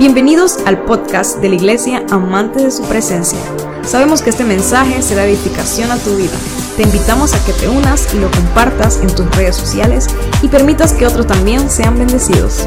Bienvenidos al podcast de la Iglesia Amante de su Presencia. Sabemos que este mensaje será edificación a tu vida. Te invitamos a que te unas y lo compartas en tus redes sociales y permitas que otros también sean bendecidos.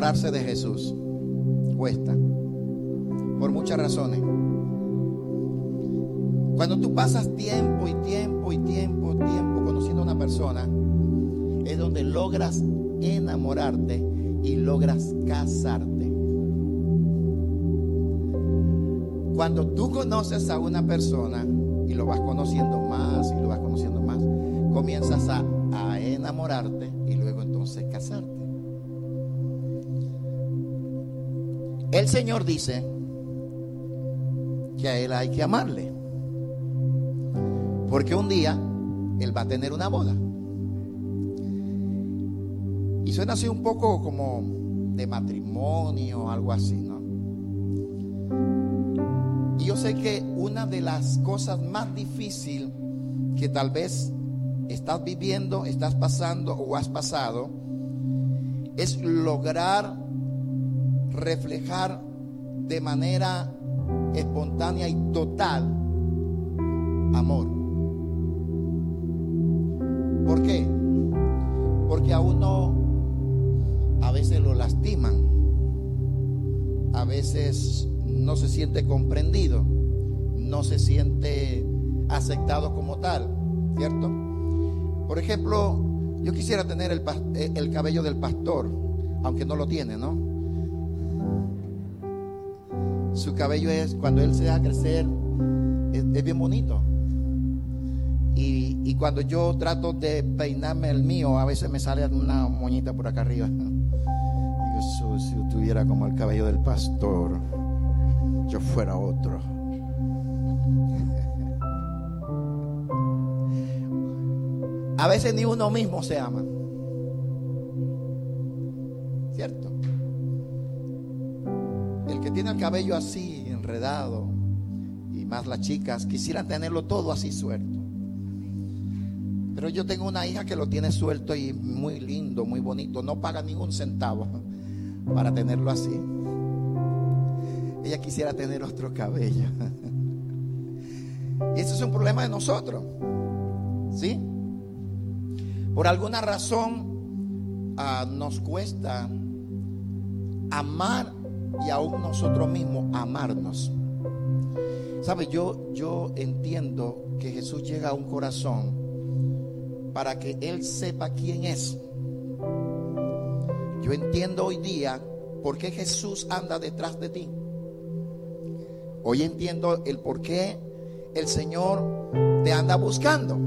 Enamorarse de Jesús. Cuesta. Por muchas razones. Cuando tú pasas tiempo y tiempo y tiempo, tiempo conociendo a una persona, es donde logras enamorarte y logras casarte. Cuando tú conoces a una persona y lo vas conociendo más y lo vas conociendo más, comienzas a, a enamorarte y luego entonces casarte. El Señor dice que a Él hay que amarle. Porque un día Él va a tener una boda. Y suena así un poco como de matrimonio, algo así, ¿no? Y yo sé que una de las cosas más difíciles que tal vez estás viviendo, estás pasando o has pasado, es lograr reflejar de manera espontánea y total amor. ¿Por qué? Porque a uno a veces lo lastiman, a veces no se siente comprendido, no se siente aceptado como tal, ¿cierto? Por ejemplo, yo quisiera tener el, eh, el cabello del pastor, aunque no lo tiene, ¿no? Su cabello es, cuando él se deja crecer, es, bien bonito. Y, y cuando yo trato de peinarme el mío, a veces me sale una moñita por acá arriba. Digo, "Su- si yo tuviera como el cabello del pastor, yo fuera otro. A veces ni uno mismo se ama. ¿Cierto? Tiene el cabello así, enredado, y más las chicas, quisieran tenerlo todo así suelto. Pero yo tengo una hija que lo tiene suelto y muy lindo, muy bonito. No paga ningún centavo para tenerlo así. Ella quisiera tener otro cabello. Y eso es un problema de nosotros. ¿Sí? Por alguna razón ah, nos cuesta amar y aún nosotros mismos amarnos. ¿Sabe? Yo, yo entiendo que Jesús llega a un corazón para que Él sepa quién es. Yo entiendo hoy día por qué Jesús anda detrás de ti. Hoy entiendo el por qué el Señor te anda buscando.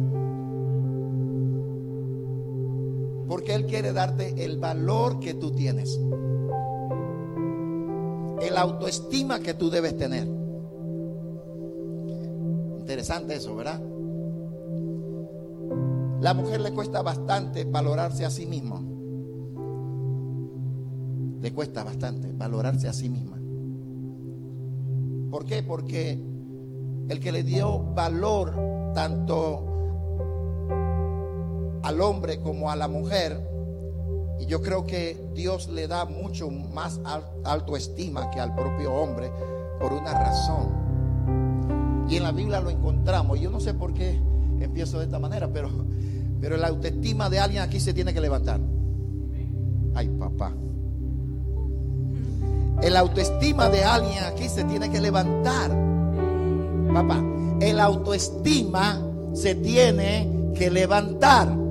Porque Él quiere darte el valor que tú tienes. El autoestima que tú debes tener. Interesante eso, ¿verdad? La mujer le cuesta bastante valorarse a sí misma. Le cuesta bastante valorarse a sí misma. ¿Por qué? Porque el que le dio valor tanto al hombre como a la mujer, y yo creo que Dios le da mucho más al- alto estima que al propio hombre por una razón. Y en la Biblia lo encontramos. Yo no sé por qué empiezo de esta manera, pero, pero la autoestima de alguien aquí se tiene que levantar. Ay, papá. El autoestima de alguien aquí se tiene que levantar. Papá, el autoestima se tiene que levantar.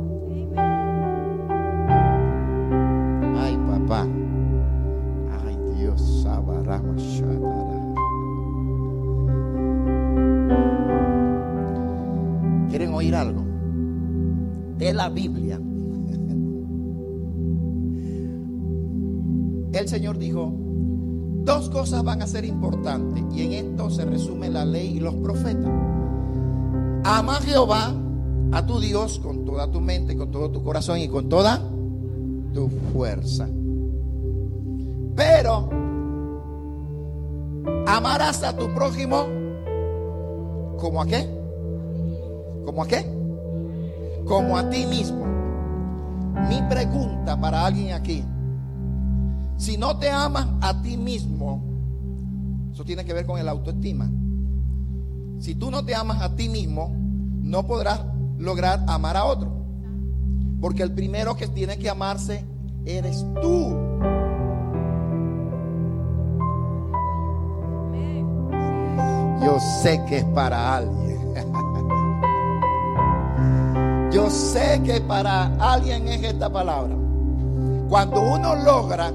La Biblia, el Señor dijo, dos cosas van a ser importantes y en esto se resume la ley y los profetas. Ama a Jehová, a tu Dios, con toda tu mente, con todo tu corazón y con toda tu fuerza. Pero amarás a tu prójimo como a qué? ¿Como a qué? Como a ti mismo. Mi pregunta para alguien aquí, si no te amas a ti mismo, eso tiene que ver con el autoestima. Si tú no te amas a ti mismo, no podrás lograr amar a otro. Porque el primero que tiene que amarse eres tú. Yo sé que es para alguien. Yo sé que para alguien es esta palabra. Cuando uno logra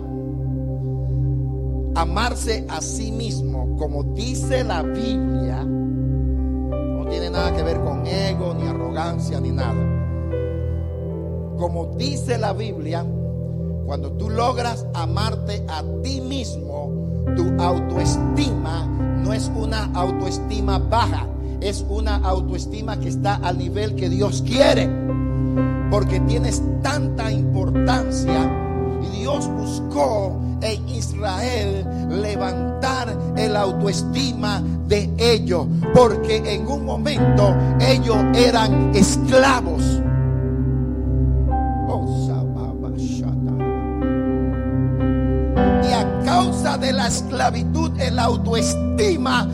amarse a sí mismo, como dice la Biblia, no tiene nada que ver con ego, ni arrogancia, ni nada. Como dice la Biblia, cuando tú logras amarte a ti mismo, tu autoestima no es una autoestima baja, es una autoestima que está al nivel que Dios quiere. Porque tienes tanta importancia y Dios buscó en Israel levantar el autoestima de ellos. Porque en un momento ellos eran esclavos. Y a causa de la esclavitud, el autoestima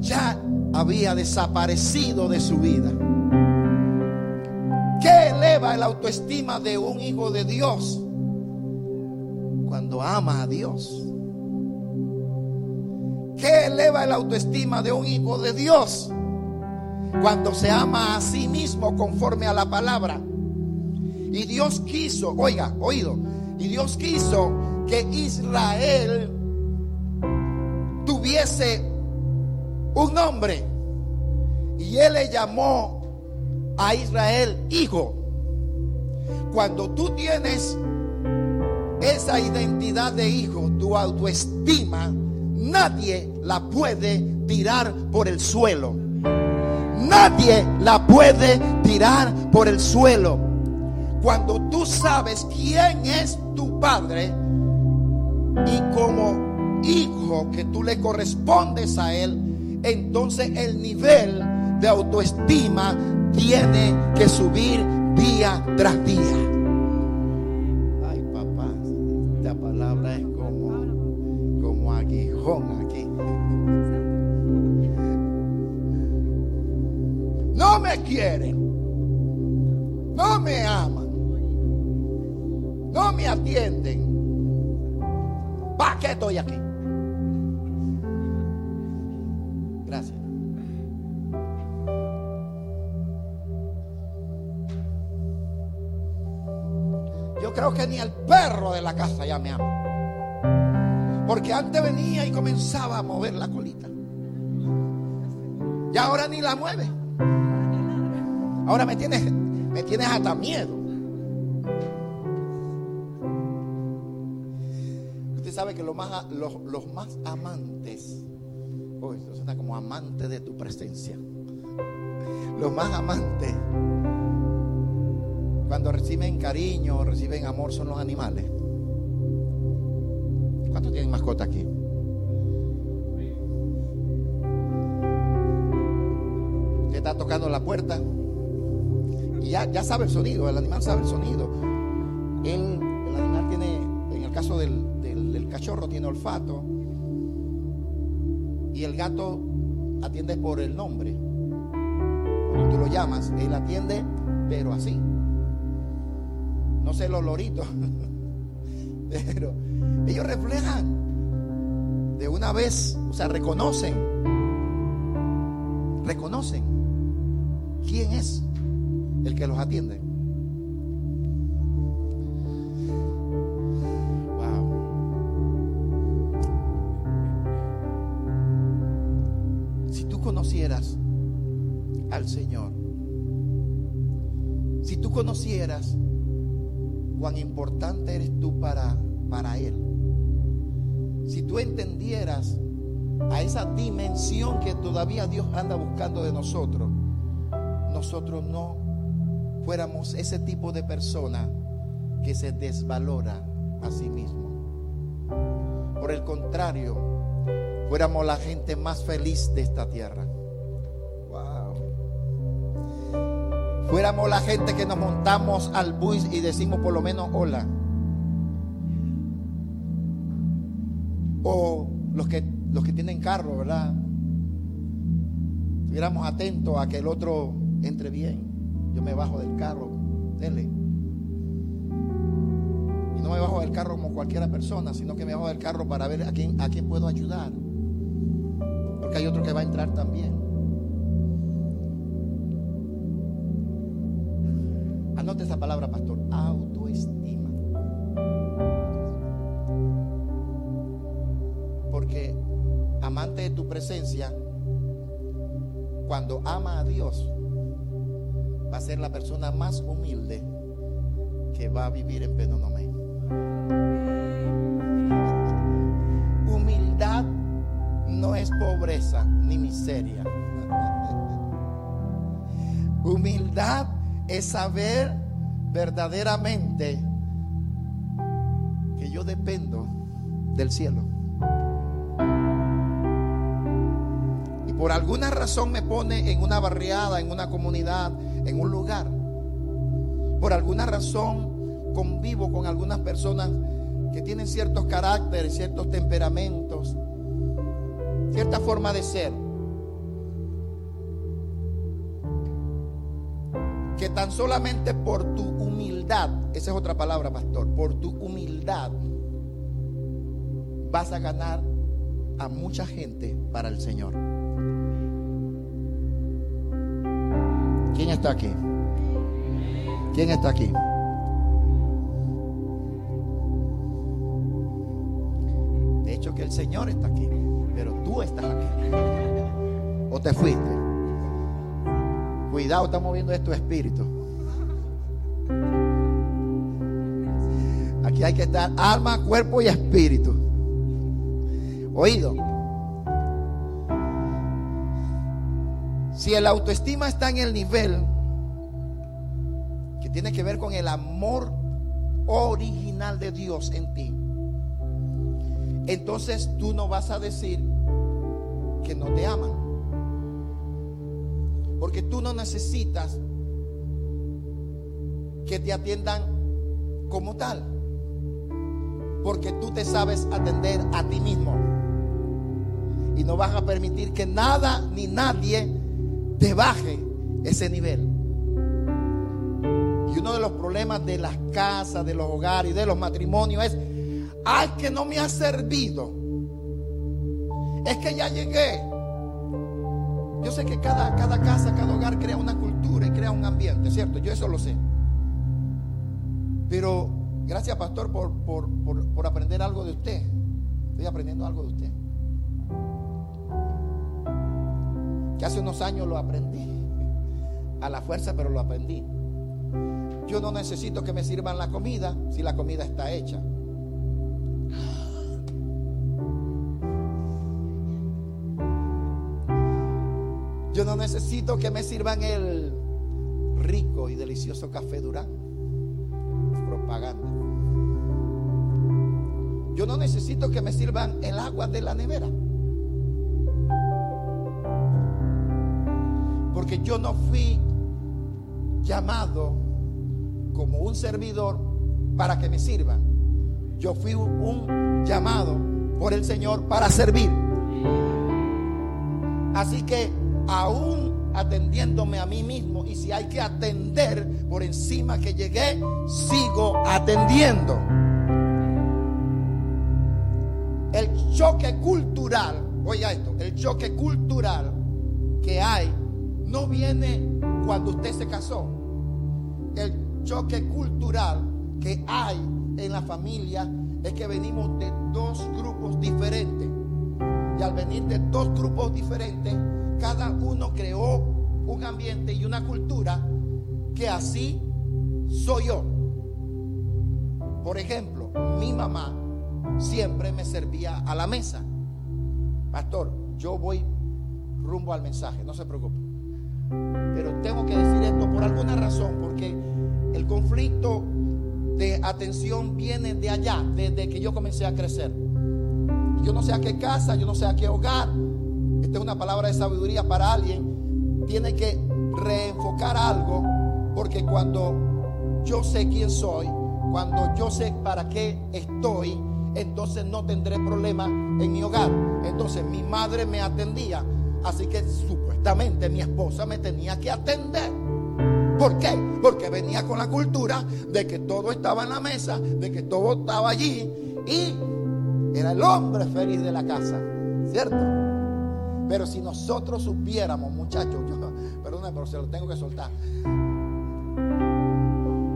ya había desaparecido de su vida. ¿Qué eleva el autoestima de un hijo de Dios? Cuando ama a Dios. ¿Qué eleva el autoestima de un hijo de Dios? Cuando se ama a sí mismo conforme a la palabra. Y Dios quiso, oiga, oído, y Dios quiso que Israel tuviese un nombre. Y él le llamó a Israel hijo. Cuando tú tienes esa identidad de hijo, tu autoestima, nadie la puede tirar por el suelo. Nadie la puede tirar por el suelo. Cuando tú sabes quién es tu padre y como hijo que tú le correspondes a él, entonces el nivel de autoestima tiene que subir día tras día. Ay, papá, esta palabra es como, como aguijón aquí. No me quieren, no me aman, no me atienden. ¿Para qué estoy aquí? Gracias. Yo creo que ni el perro de la casa ya me ama. Porque antes venía y comenzaba a mover la colita. Y ahora ni la mueve. Ahora me tienes, me tienes hasta miedo. Usted sabe que los más, los, los más amantes, eso suena como amante de tu presencia. Los más amantes, cuando reciben cariño, reciben amor, son los animales. ¿Cuántos tienen mascota aquí? Usted está tocando la puerta y ya, ya sabe el sonido, el animal sabe el sonido. El animal tiene, en el caso del cachorro, tiene olfato. Y el gato atiende por el nombre. Cuando tú lo llamas, él atiende, pero así. No sé los loritos. Pero ellos reflejan de una vez, o sea, reconocen. Reconocen quién es el que los atiende. Importante eres tú para, para Él, si tú entendieras a esa dimensión que todavía Dios anda buscando de nosotros, nosotros no fuéramos ese tipo de persona que se desvalora a sí mismo. Por el contrario, fuéramos la gente más feliz de esta tierra. Fuéramos la gente que nos montamos al bus y decimos por lo menos hola. O los que, los que tienen carro, ¿verdad? Estuviéramos atentos a que el otro entre bien. Yo me bajo del carro, dele. Y no me bajo del carro como cualquiera persona, sino que me bajo del carro para ver a quién, a quién puedo ayudar. Porque hay otro que va a entrar también. Anote esa palabra, pastor. Autoestima. Porque amante de tu presencia, cuando ama a Dios, va a ser la persona más humilde que va a vivir en Penonomé. Humildad no es pobreza ni miseria. Humildad es saber verdaderamente que yo dependo del cielo. Y por alguna razón me pone en una barriada, en una comunidad, en un lugar. Por alguna razón convivo con algunas personas que tienen ciertos caracteres, ciertos temperamentos, cierta forma de ser. Tan solamente por tu humildad, esa es otra palabra, pastor, por tu humildad vas a ganar a mucha gente para el Señor. ¿Quién está aquí? ¿Quién está aquí? De hecho que el Señor está aquí, pero tú estás aquí. ¿O te fuiste? Cuidado, estamos viendo esto espíritu. Aquí hay que estar alma, cuerpo y espíritu. Oído. Si el autoestima está en el nivel que tiene que ver con el amor original de Dios en ti, entonces tú no vas a decir que no te aman. Porque tú no necesitas que te atiendan como tal. Porque tú te sabes atender a ti mismo. Y no vas a permitir que nada ni nadie te baje ese nivel. Y uno de los problemas de las casas, de los hogares y de los matrimonios es, ay, que no me ha servido. Es que ya llegué. Yo sé que cada, cada casa, cada hogar crea una cultura y crea un ambiente, ¿cierto? Yo eso lo sé. Pero gracias, pastor, por, por, por, por aprender algo de usted. Estoy aprendiendo algo de usted. Que hace unos años lo aprendí. A la fuerza, pero lo aprendí. Yo no necesito que me sirvan la comida si la comida está hecha. Yo no necesito que me sirvan el rico y delicioso café Durán. Propaganda. Yo no necesito que me sirvan el agua de la nevera. Porque yo no fui llamado como un servidor para que me sirvan. Yo fui un llamado por el Señor para servir. Así que aún atendiéndome a mí mismo y si hay que atender por encima que llegué, sigo atendiendo. El choque cultural, oiga esto, el choque cultural que hay no viene cuando usted se casó. El choque cultural que hay en la familia es que venimos de dos grupos diferentes. Y al venir de dos grupos diferentes, cada uno creó un ambiente y una cultura que así soy yo. Por ejemplo, mi mamá siempre me servía a la mesa. Pastor, yo voy rumbo al mensaje, no se preocupe. Pero tengo que decir esto por alguna razón, porque el conflicto de atención viene de allá, desde que yo comencé a crecer. Yo no sé a qué casa, yo no sé a qué hogar. Esta es una palabra de sabiduría para alguien. Tiene que reenfocar algo, porque cuando yo sé quién soy, cuando yo sé para qué estoy, entonces no tendré problema en mi hogar. Entonces mi madre me atendía, así que supuestamente mi esposa me tenía que atender. ¿Por qué? Porque venía con la cultura de que todo estaba en la mesa, de que todo estaba allí y era el hombre feliz de la casa, ¿cierto? Pero si nosotros supiéramos, muchachos, yo, perdóname, pero se lo tengo que soltar.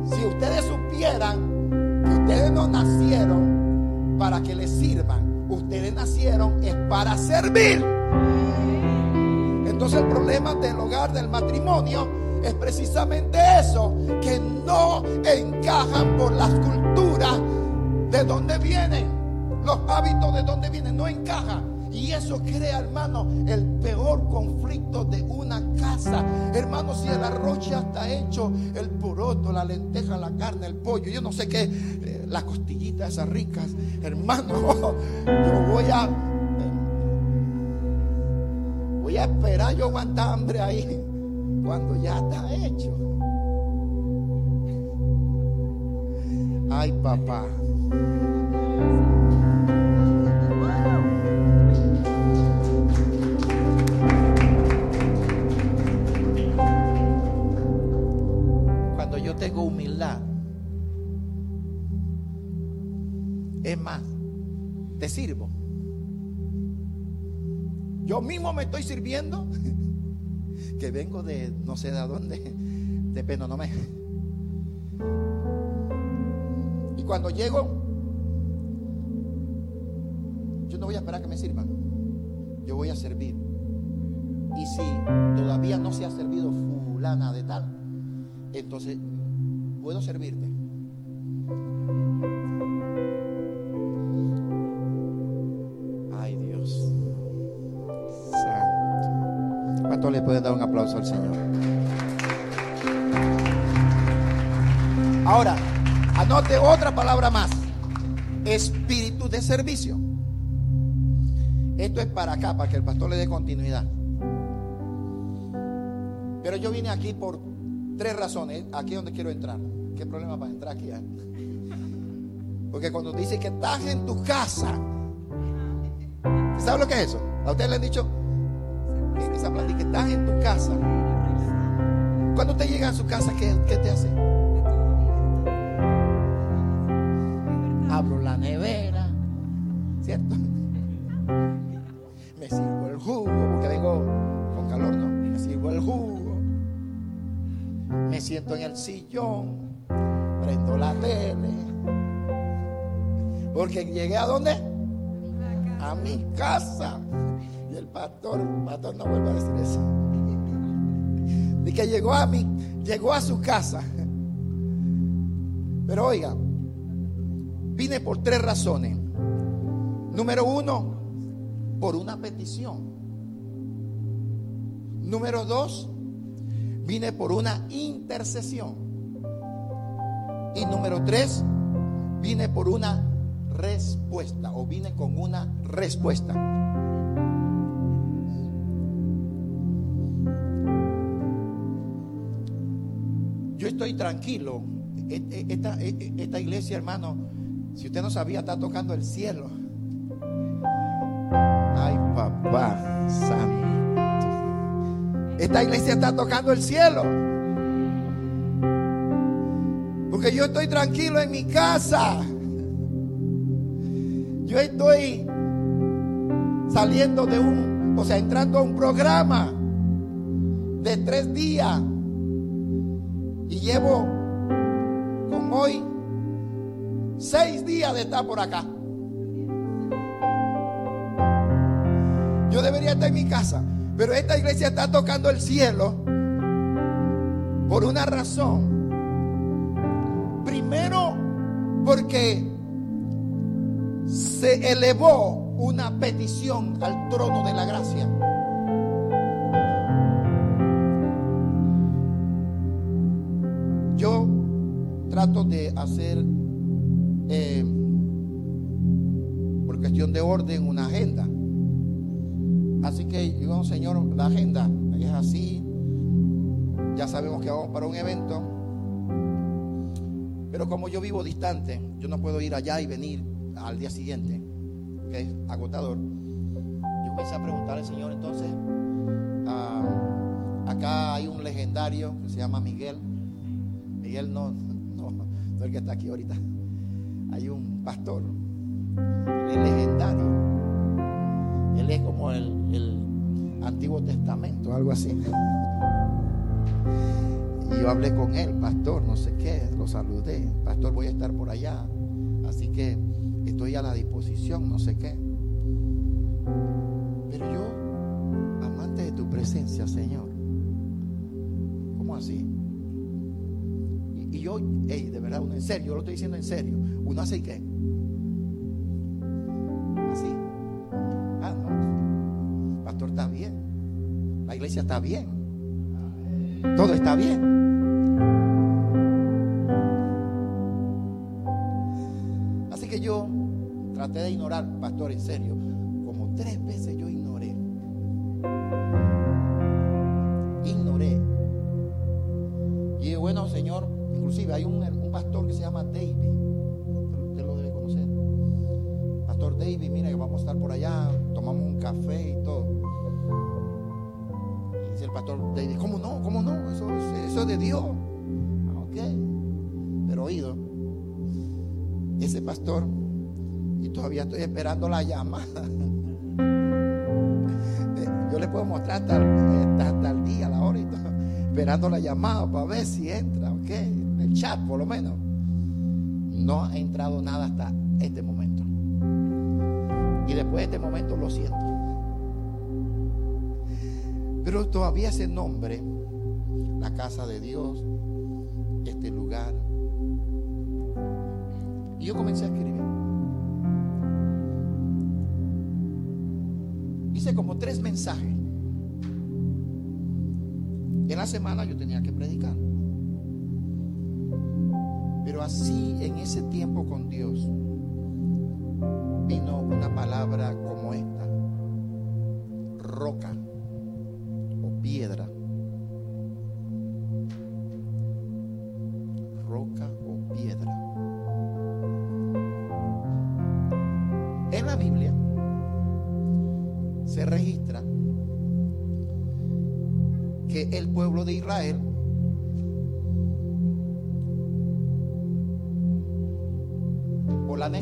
Si ustedes supieran que ustedes no nacieron para que les sirvan, ustedes nacieron es para servir. Entonces el problema del hogar, del matrimonio, es precisamente eso, que no encajan por las culturas de donde vienen, los hábitos de donde vienen, no encajan. Y eso crea, hermano, el peor conflicto de una casa. Hermano, si el arroz ya está hecho, el poroto, la lenteja, la carne, el pollo, yo no sé qué, eh, las costillitas esas ricas. Hermano, yo voy a... Voy a esperar yo aguantar hambre ahí cuando ya está hecho. Ay, papá. Tengo humildad, es más, te sirvo. Yo mismo me estoy sirviendo que vengo de no sé de dónde, de Penonomé. Y cuando llego, yo no voy a esperar que me sirvan, yo voy a servir. Y si todavía no se ha servido fulana de tal, entonces puedo servirte. Ay Dios. Santo. ¿Cuánto le pueden dar un aplauso al Señor? Ahora, anote otra palabra más. Espíritu de servicio. Esto es para acá, para que el pastor le dé continuidad. Pero yo vine aquí por tres razones. Aquí es donde quiero entrar. ¿Qué problema para entrar aquí? eh? Porque cuando dice que estás en tu casa, ¿sabe lo que es eso? ¿A ustedes le han dicho? Esa plática, estás en tu casa. Cuando usted llega a su casa, ¿qué, qué te hace? Porque llegué a dónde? A mi casa. Y el pastor, el pastor no vuelve a decir eso. De que llegó a mí, llegó a su casa. Pero oiga, vine por tres razones. Número uno, por una petición. Número dos, vine por una intercesión. Y número tres, vine por una respuesta o vine con una respuesta. Yo estoy tranquilo. E- e- Esta, e- esta iglesia, hermano, si usted no sabía, está tocando el cielo. Ay, papá santo. Esta iglesia está tocando el cielo. Porque yo estoy tranquilo en mi casa. Yo estoy saliendo de un, o sea, entrando a un programa de tres días. Y llevo con hoy seis días de estar por acá. Yo debería estar en mi casa, pero esta iglesia está tocando el cielo por una razón. Primero, porque se elevó una petición al trono de la gracia. Yo trato de hacer, eh, por cuestión de orden, una agenda. Así que Señor, la agenda es así. Ya sabemos que vamos para un evento. Pero como yo vivo distante, yo no puedo ir allá y venir al día siguiente, que es agotador. Yo comencé a preguntar al Señor, entonces, ah, acá hay un legendario que se llama Miguel. Miguel no, no, no es el que está aquí ahorita. Hay un pastor, el legendario. Él es como el, el Antiguo Testamento, algo así. Y yo hablé con él, pastor, no sé qué, lo saludé. Pastor, voy a estar por allá. Así que estoy a la disposición, no sé qué. Pero yo, amante de tu presencia, Señor. ¿Cómo así? Y, yo, hey, de verdad, uno en serio, yo lo estoy diciendo en serio. Uno hace qué? Así. Ah, no. Pastor, está bien. La iglesia está bien. Todo está bien. Traté de ignorar, pastor, en serio. Como tres veces yo ignoré. Ignoré. Y bueno, Señor, inclusive hay un, pastor que se llama David. Usted lo debe conocer. Pastor David, mira que vamos a estar por allá, tomamos un café y todo. Y dice el pastor David, ¿cómo no? ¿Cómo no? Eso, es- eso es de Dios. Ah, Ok. Pero oído, ese pastor, y todavía estoy esperando la llamada. Eh, Yo le puedo mostrar hasta, hasta, el día, la hora y todo, esperando la llamada para ver si entra, ok, el chat por lo menos. No ha entrado nada hasta este momento. Y después de este momento lo siento. Pero todavía ese nombre, la casa de Dios, este lugar. Y yo comencé a escribir. Hice como tres mensajes. En la semana yo tenía que predicar. Pero así en ese tiempo con Dios vino una palabra como esta. Roca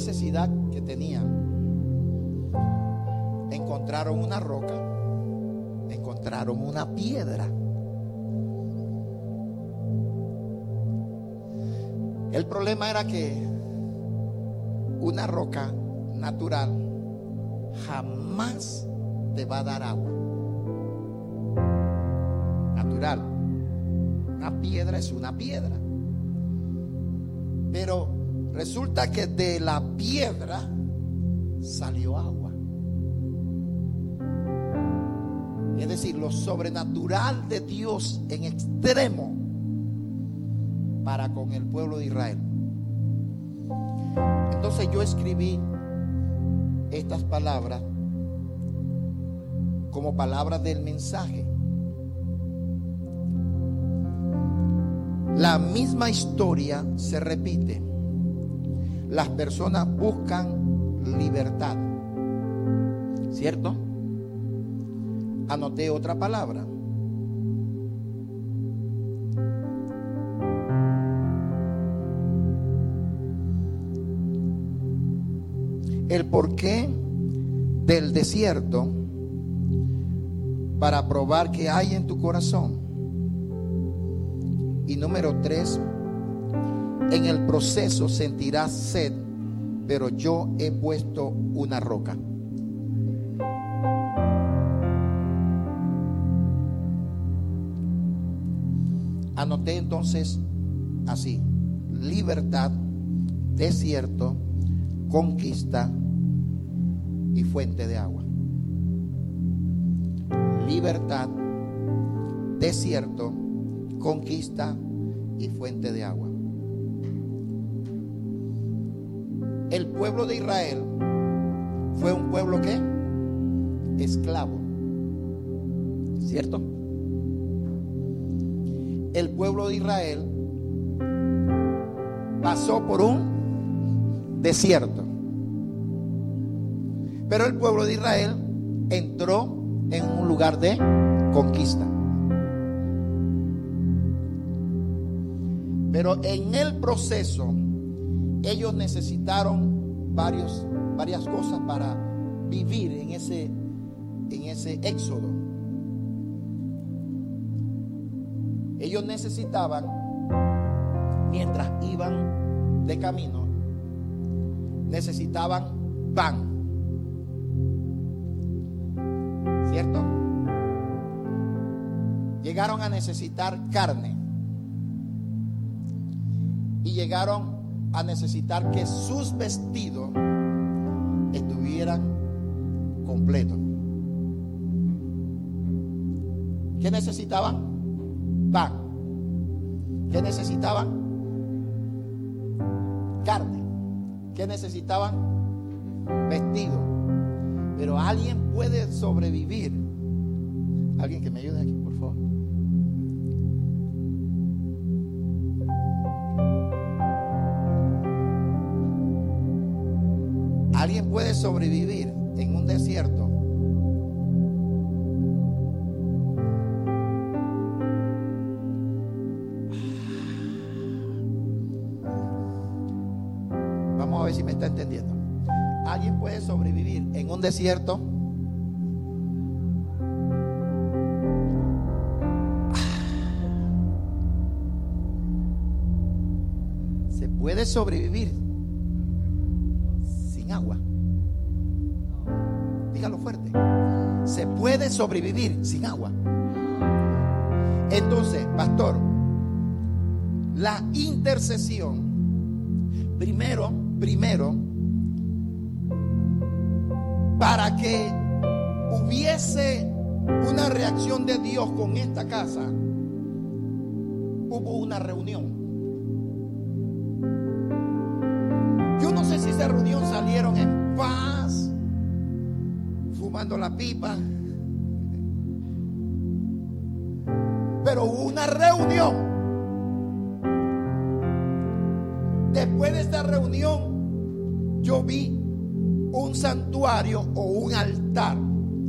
necesidad que tenían encontraron una roca encontraron una piedra el problema era que una roca natural jamás te va a dar agua. Natural. Una piedra es una piedra. Pero resulta que de la piedra salió agua. Es decir, lo sobrenatural de Dios en extremo para con el pueblo de Israel. Entonces yo escribí estas palabras como palabras del mensaje. La misma historia se repite. Las personas buscan libertad. ¿Cierto? Anoté otra palabra. El porqué del desierto para probar que hay en tu corazón. Y número tres, en el proceso sentirás sed, pero yo he puesto una roca. Anoté entonces así, libertad, desierto, conquista y fuente de agua. Libertad, desierto, conquista y fuente de agua. El pueblo de Israel fue un pueblo que esclavo. ¿Cierto? El pueblo de Israel pasó por un desierto. Pero el pueblo de Israel entró en un lugar de conquista. Pero en el proceso ellos necesitaron varias cosas para vivir en ese, en ese éxodo. Ellos necesitaban, mientras iban de camino, necesitaban pan. ¿Cierto? Llegaron a necesitar carne. Y llegaron a necesitar que sus vestidos estuvieran completos. ¿Qué necesitaban? Pan. ¿Qué necesitaban? Carne. ¿Qué necesitaban? Vestido. Pero alguien puede sobrevivir. Alguien que me ayude aquí, por favor. Puede sobrevivir en un desierto. Vamos a ver si me está entendiendo. Alguien puede sobrevivir en un desierto. Se puede sobrevivir sobrevivir sin agua. Entonces, pastor, la intercesión, primero, primero, para que hubiese una reacción de Dios con esta casa, hubo una reunión. Yo no sé si esa reunión salieron en paz, fumando la pipa, Reunión, yo vi un santuario o un altar,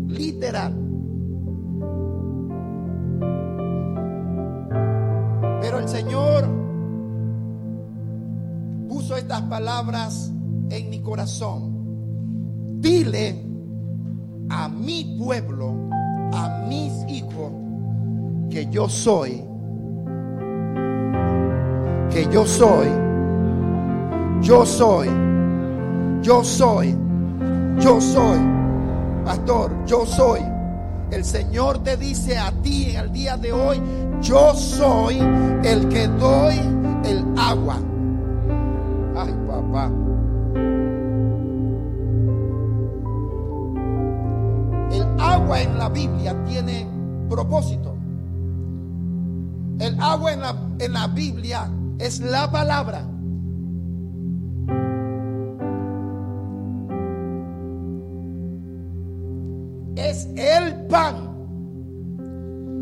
literal. Pero el Señor puso estas palabras en mi corazón. Dile a mi pueblo, a mis hijos, que yo soy, que yo soy, yo soy, yo soy, yo soy, pastor, yo soy. El Señor te dice a ti en el día de hoy, yo soy el que doy el agua. Ay, papá. El agua en la Biblia tiene propósito. El agua en la, en la Biblia es la palabra. El pan.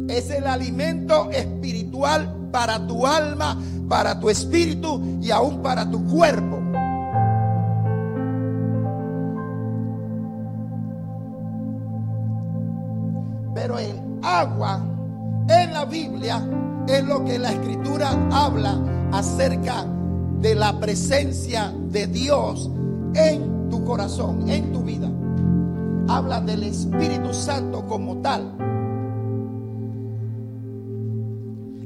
Es el alimento espiritual para tu alma, para tu espíritu y aún para tu cuerpo. Pero el agua en la Biblia es lo que la escritura habla acerca de la presencia de Dios en tu corazón, en tu vida. Habla del Espíritu Santo como tal.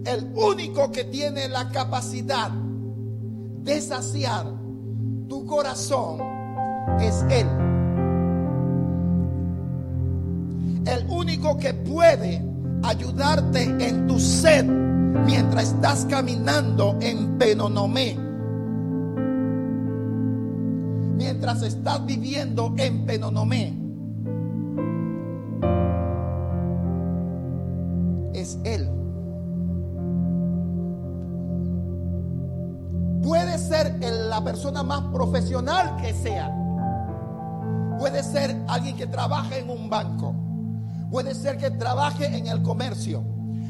El único que tiene la capacidad de saciar tu corazón es Él. El único que puede ayudarte en tu sed mientras estás caminando en Penonomé mientras estás viviendo en Penonomé Él. Puede ser la persona más profesional que sea. Puede ser alguien que trabaje en un banco. Puede ser que trabaje en el comercio.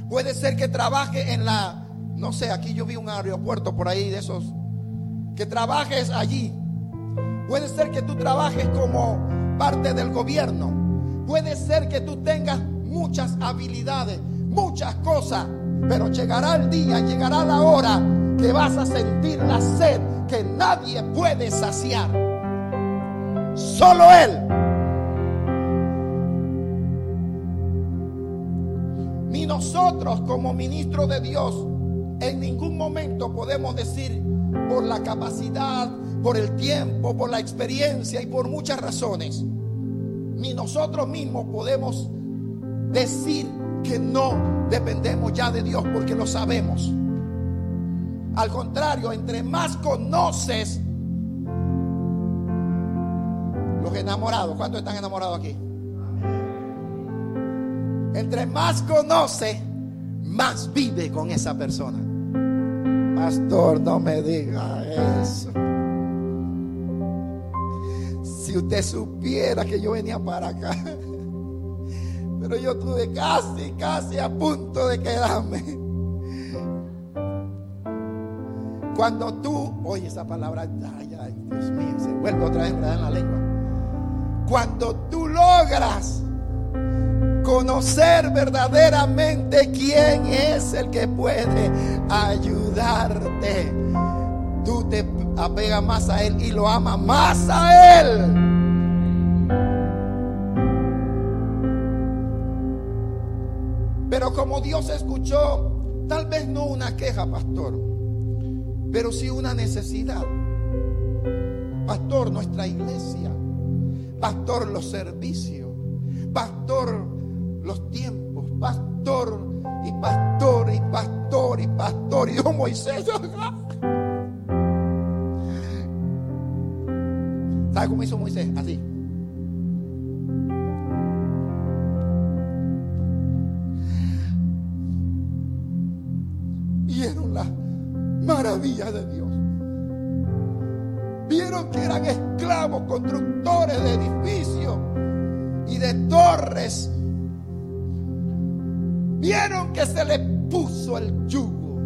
Puede ser que trabaje en la, no sé, aquí yo vi un aeropuerto por ahí de esos. Que trabajes allí. Puede ser que tú trabajes como parte del gobierno. Puede ser que tú tengas muchas habilidades, muchas cosas. Pero llegará el día, llegará la hora que vas a sentir la sed que nadie puede saciar. Solo Él. Ni nosotros como ministros de Dios en ningún momento podemos decir por la capacidad, por el tiempo, por la experiencia y por muchas razones. Ni nosotros mismos podemos decir que no dependemos ya de Dios porque lo sabemos. Al contrario, entre más conoces los enamorados, ¿cuántos están enamorados aquí? Entre más conoce, más vive con esa persona. Pastor, no me diga eso. Si usted supiera que yo venía para acá, yo estuve casi, casi a punto de quedarme. Cuando tú, oye esa palabra, ay, ay, Dios mío, se vuelve otra vez en la lengua. Cuando tú logras conocer verdaderamente quién es el que puede ayudarte, tú te apegas más a Él y lo amas más a Él. Como Dios escuchó, tal vez no una queja, pastor, pero sí una necesidad. Pastor, nuestra iglesia. Pastor, los servicios. Pastor, los tiempos. Pastor, y pastor, y pastor, y pastor. Y yo, Moisés. ¿Sabe cómo hizo Moisés? Así. Maravilla de Dios. Vieron que eran esclavos, constructores de edificios y de torres. Vieron que se les puso el yugo,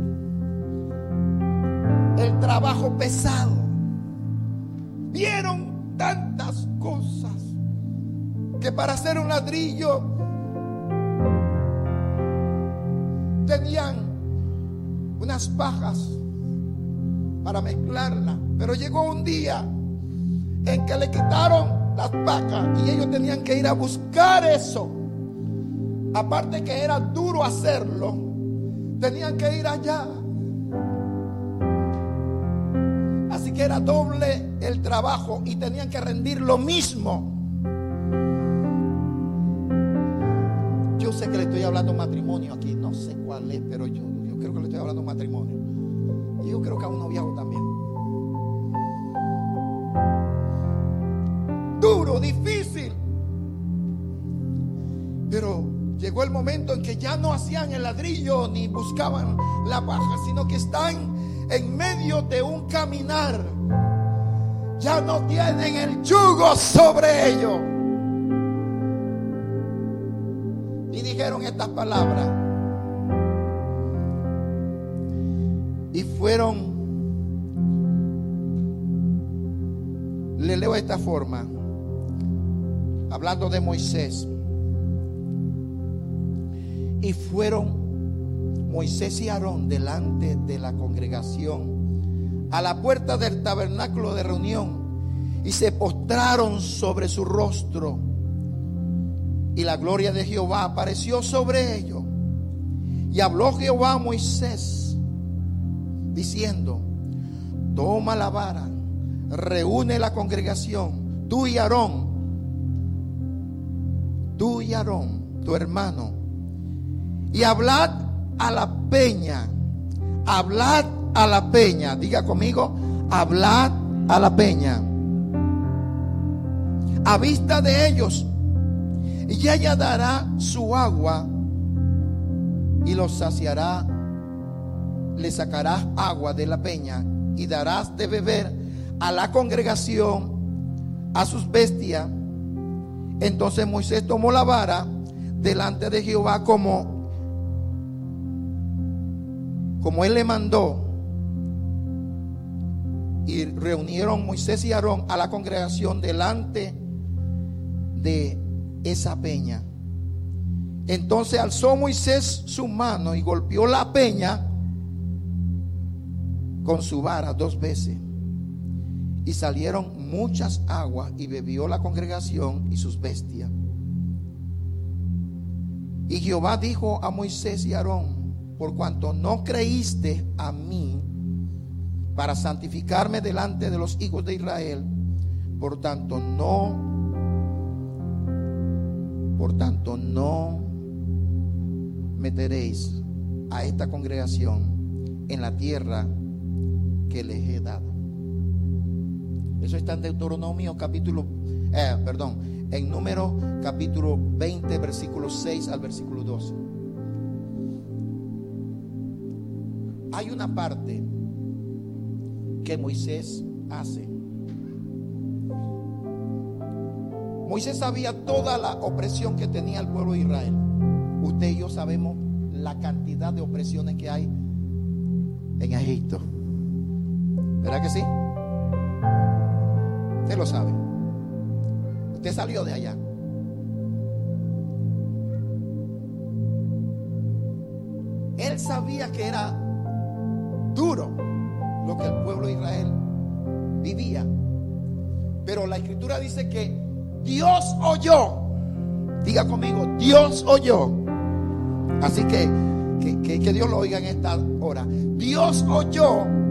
el trabajo pesado. Vieron tantas cosas que para hacer un ladrillo tenían unas pajas para mezclarla. Pero llegó un día en que le quitaron las pajas y ellos tenían que ir a buscar eso. Aparte que era duro hacerlo, tenían que ir allá. Así que era doble el trabajo y tenían que rendir lo mismo. Yo sé que le estoy hablando matrimonio aquí, no sé cuál es, pero yo creo que le estoy hablando matrimonio. Y yo creo que a un noviazgo también. Duro, difícil. Pero llegó el momento en que ya no hacían el ladrillo ni buscaban la paja, sino que están en medio de un caminar. Ya no tienen el yugo sobre ellos. Y dijeron estas palabras. Fueron, le leo de esta forma, hablando de Moisés. Y fueron Moisés y Aarón delante de la congregación a la puerta del tabernáculo de reunión y se postraron sobre su rostro. Y la gloria de Jehová apareció sobre ellos. Y habló Jehová a Moisés diciendo, toma la vara, reúne la congregación, tú y Aarón, tú y Aarón, tu hermano, y hablad a la peña, hablad a la peña, diga conmigo, hablad a la peña. a vista de ellos. Y ella dará su agua y los saciará. Le sacarás agua de la peña y darás de beber a la congregación, a sus bestias. Entonces Moisés tomó la vara delante de Jehová como como él le mandó. Y reunieron Moisés y Aarón a la congregación delante de esa peña. Entonces alzó Moisés su mano y golpeó la peña con su vara dos veces. Y salieron muchas aguas y bebió la congregación y sus bestias. Y Jehová dijo a Moisés y Aarón, por cuanto no creíste a mí para santificarme delante de los hijos de Israel, por tanto no, por tanto no meteréis a esta congregación en la tierra que les he dado. Eso está en Deuteronomio capítulo, eh, perdón, en número capítulo 20, versículo 6 al versículo 12. Hay una parte que Moisés hace. Moisés sabía toda la opresión que tenía el pueblo de Israel. Usted y yo sabemos la cantidad de opresiones que hay en Egipto. ¿Verdad que sí? Usted lo sabe. Usted salió de allá. Él sabía que era duro lo que el pueblo de Israel vivía. Pero la escritura dice que Dios oyó. Diga conmigo, Dios oyó. Así que, que, que Dios lo oiga en esta hora. Dios oyó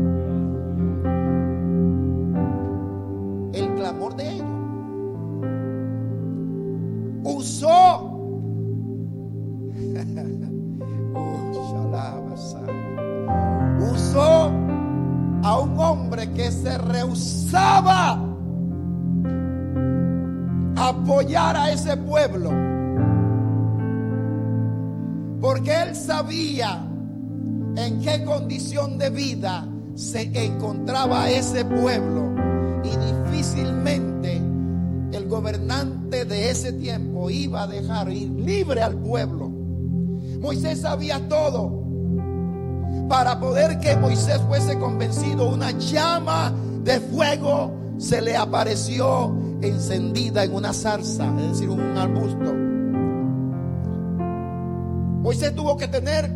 ese pueblo. Porque él sabía en qué condición de vida se encontraba ese pueblo. Y difícilmente el gobernante de ese tiempo iba a dejar ir libre al pueblo. Moisés sabía todo. Para poder que Moisés fuese convencido, una llama de fuego se le apareció encendida en una zarza, es decir, un arbusto. Moisés tuvo que tener,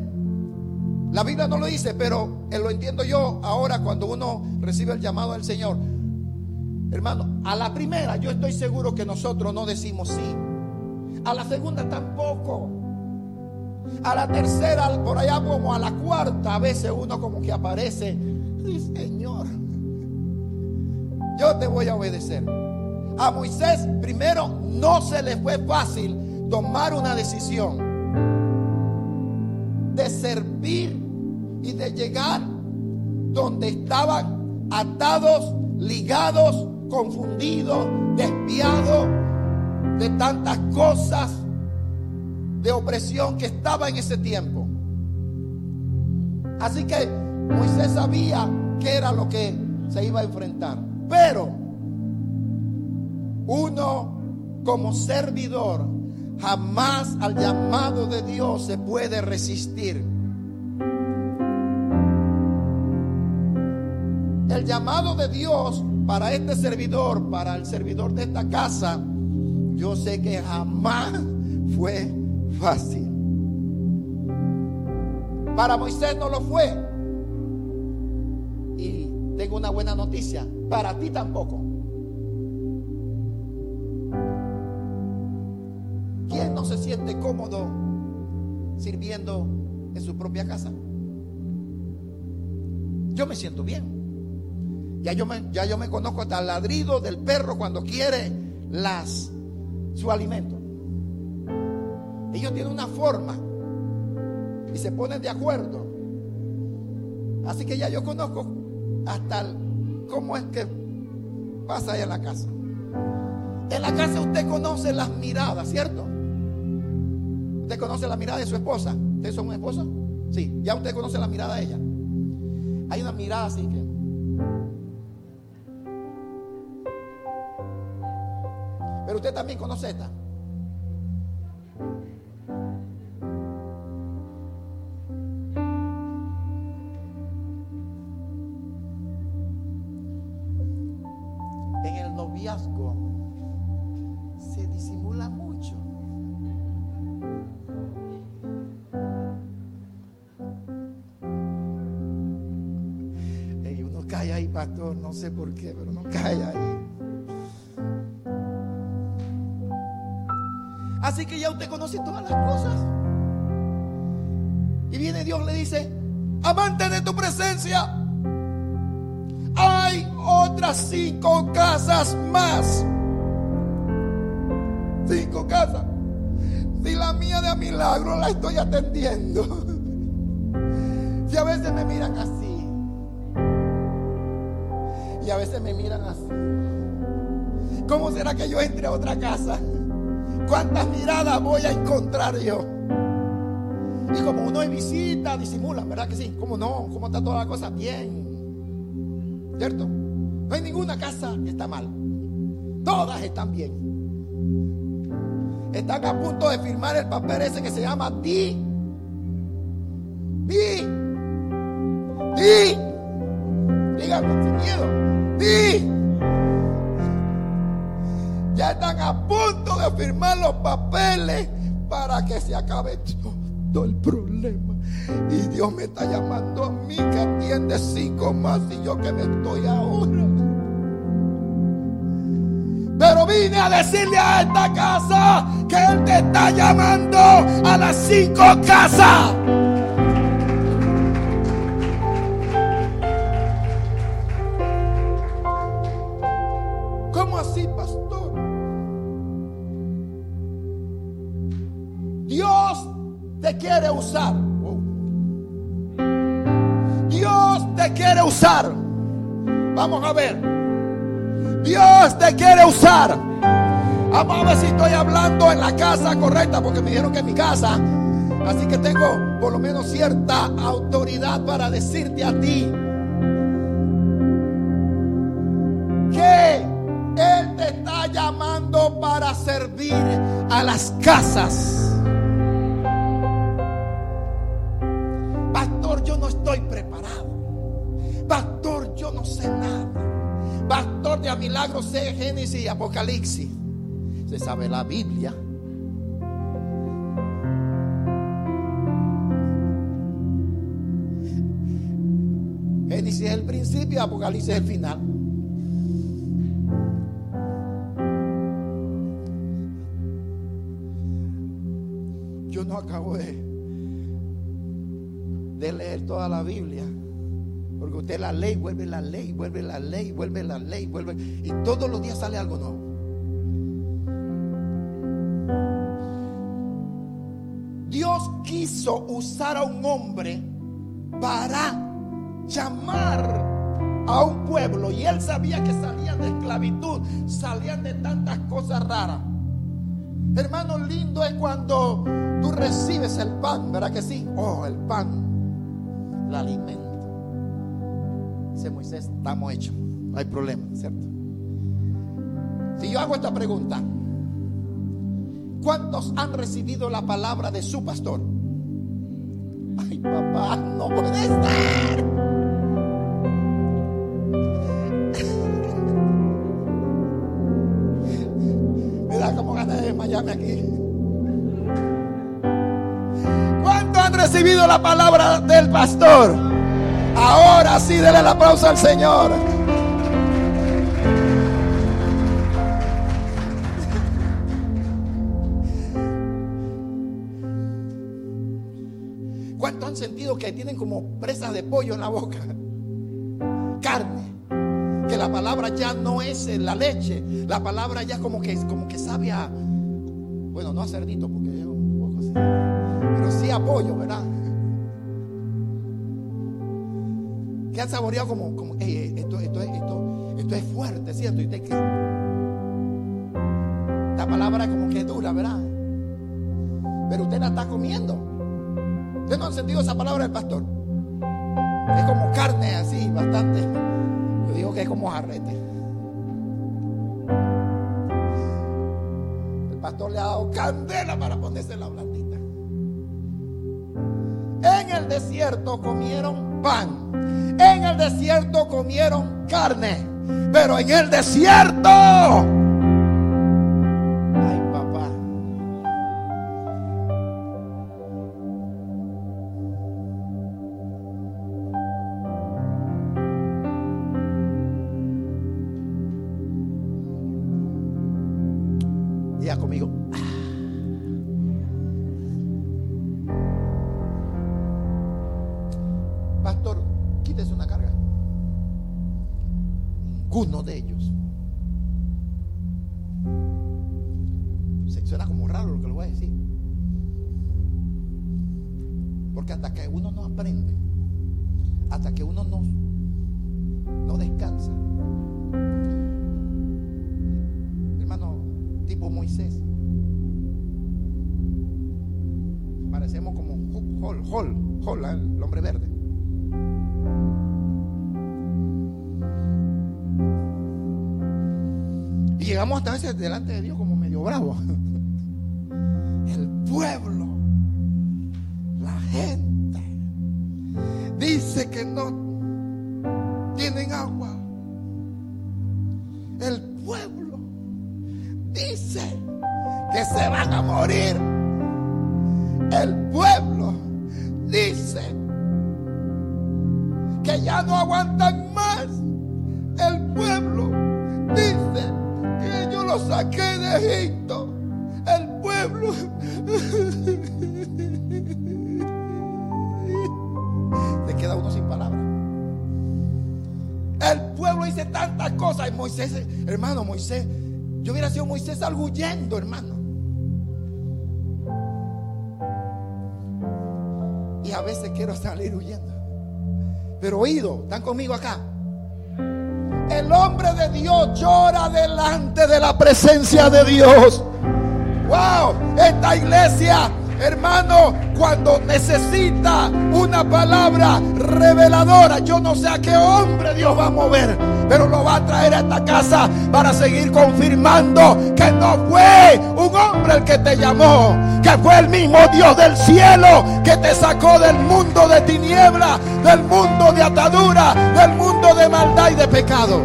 la Biblia no lo dice, pero lo entiendo yo ahora cuando uno recibe el llamado del Señor. Hermano, a la primera yo estoy seguro que nosotros no decimos sí. A la segunda tampoco. A la tercera, por allá como a la cuarta, a veces uno como que aparece. Señor, yo te voy a obedecer. A Moisés primero no se le fue fácil tomar una decisión de servir y de llegar donde estaban atados, ligados, confundidos, desviados de tantas cosas de opresión que estaba en ese tiempo. Así que Moisés sabía que era lo que se iba a enfrentar. Pero uno como servidor jamás al llamado de Dios se puede resistir. El llamado de Dios para este servidor, para el servidor de esta casa, yo sé que jamás fue fácil. Para Moisés no lo fue. Y tengo una buena noticia, para ti tampoco. ¿Quién no se siente cómodo sirviendo en su propia casa? Yo me siento bien. Ya yo me, ya yo me conozco hasta el ladrido del perro cuando quiere las, su alimento. Ellos tienen una forma y se ponen de acuerdo. Así que ya yo conozco hasta el- cómo es que pasa ahí en la casa. En la casa usted conoce las miradas, ¿cierto? Usted conoce la mirada de su esposa. ¿Ustedes son un esposo? Sí, ya usted conoce la mirada de ella. Hay una mirada así que. Pero usted también conoce esta. Así que ya usted conoce todas las cosas. Y viene Dios le dice, amante de tu presencia, hay otras cinco casas más. Cinco casas. Si la mía de milagro la estoy atendiendo. Si a veces me miran así. Y a veces me miran así. ¿Cómo será que yo entre a otra casa? ¿Cuántas miradas voy a encontrar yo? Y como uno visita, disimulan, ¿verdad que sí? ¿Cómo no? ¿Cómo está toda la cosa? Bien. ¿Cierto? No hay ninguna casa que está mal. Todas están bien. Están a punto de firmar el papel ese que se llama Di. Di. Di. Sin miedo. Di. Ya están a punto de firmar los papeles para que se acabe todo el problema. Y Dios me está llamando a mí que atiende cinco más y yo que me estoy ahora. Pero vine a decirle a esta casa que Él te está llamando a las cinco casas. Usar. Dios te quiere usar. Vamos a ver. Dios te quiere usar. Vamos a si estoy hablando en la casa correcta, porque me dijeron que es mi casa. Así que tengo por lo menos cierta autoridad para decirte a ti que Él te está llamando para servir a las casas. A milagro sé Génesis y Apocalipsis. Se sabe la Biblia. Génesis es el principio, Apocalipsis es el final. Yo no acabo de, de leer toda la Biblia. Porque usted la ley, vuelve la ley, vuelve la ley, vuelve la ley, vuelve. Y todos los días sale algo nuevo. Dios quiso usar a un hombre para llamar a un pueblo. Y él sabía que salían de esclavitud, salían de tantas cosas raras. Hermano, lindo es cuando tú recibes el pan, ¿verdad que sí? Oh, el pan, el alimento. Dice Moisés, estamos hechos, no hay problema, ¿cierto? Si yo hago esta pregunta, ¿cuántos han recibido la palabra de su pastor? Ay, papá, no puede estar. Desmayarme aquí. ¿Cuántos han recibido la palabra del pastor? Ahora sí, denle el aplauso al Señor. ¿Cuántos han sentido que tienen como presas de pollo en la boca? Carne. Que la palabra ya no es la leche. La palabra ya como que, como que sabe. Bueno, no a cerdito porque es un poco así. Pero sí a pollo, ¿verdad? Han saboreado como, como "Ey, ey, esto, esto, esto, esto es fuerte, ¿cierto? Y usted que. palabra como que dura, ¿verdad? Pero usted la está comiendo. ¿Usted no ha sentido esa palabra del pastor? Es como carne así, bastante. Yo digo que es como jarrete. El pastor le ha dado candela para ponerse la blandita. En el desierto comieron pan. En el desierto comieron carne. Pero en el desierto. Delante de Dios como medio bravo. El pueblo, la gente, dice que no tienen agua. El pueblo dice que se van a morir. El Yo hubiera sido Moisés arguyendo, hermano. Y a veces quiero salir huyendo. Pero oído, ¿están conmigo acá? El hombre de Dios llora delante de la presencia de Dios. Wow, esta iglesia, hermano, cuando necesita una palabra reveladora, yo no sé a qué hombre Dios va a mover, pero lo va a traer a esta casa para seguir confirmando que no fue un hombre el que te llamó, que fue el mismo Dios del cielo que te sacó del mundo de tiniebla, del mundo de atadura, del mundo de maldad y de pecado.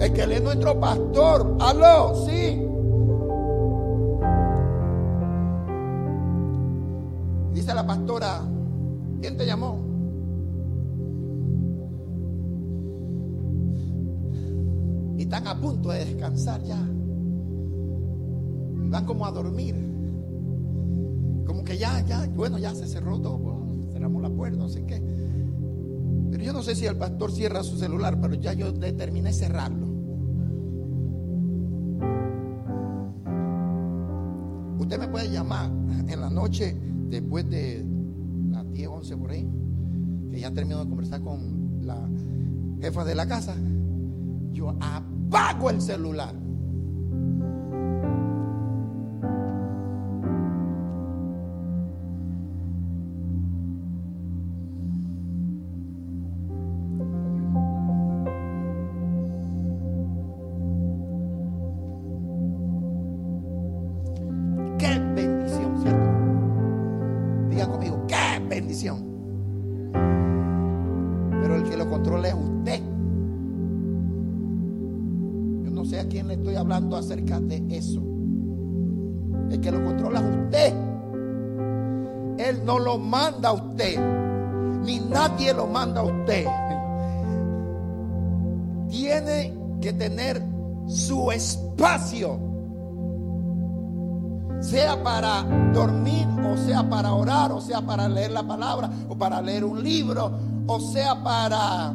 El que él es nuestro pastor. Aló, sí. La pastora, ¿quién te llamó? Y están a punto de descansar ya. Van como a dormir. Como que ya, ya, bueno, ya se cerró todo. pues, cerramos la puerta, no sé qué. Pero yo no sé si el pastor cierra su celular, pero ya yo determiné cerrarlo. Usted me puede llamar en la noche después de las 10, 11 por ahí, que ya termino de conversar con la jefa de la casa. Yo apago el celular. Hablando acerca de eso. El que lo controla usted. Él no lo manda a usted. Ni nadie lo manda a usted. Tiene que tener su espacio sea para dormir, o sea para orar, o sea para leer la palabra, o para leer un libro, o sea para...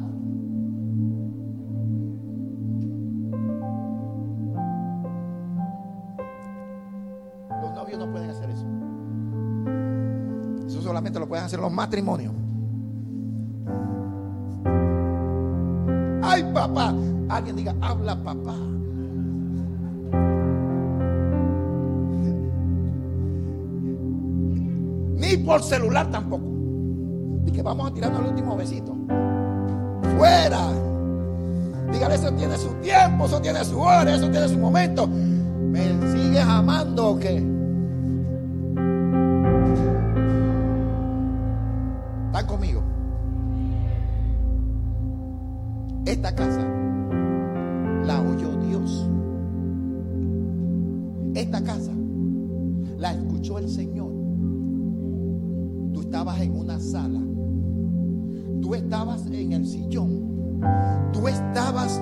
solamente lo pueden hacer los matrimonios. Ay, papá, Alguien diga, habla papá. Ni por celular tampoco. Y que vamos a tirarnos el último besito. Fuera. Dígale, eso tiene su tiempo, eso tiene su hora, eso tiene su momento. ¿Me sigues amando o qué? Esta casa la oyó Dios. Esta casa la escuchó el Señor. Tú estabas en una sala. Tú estabas en el sillón. Tú estabas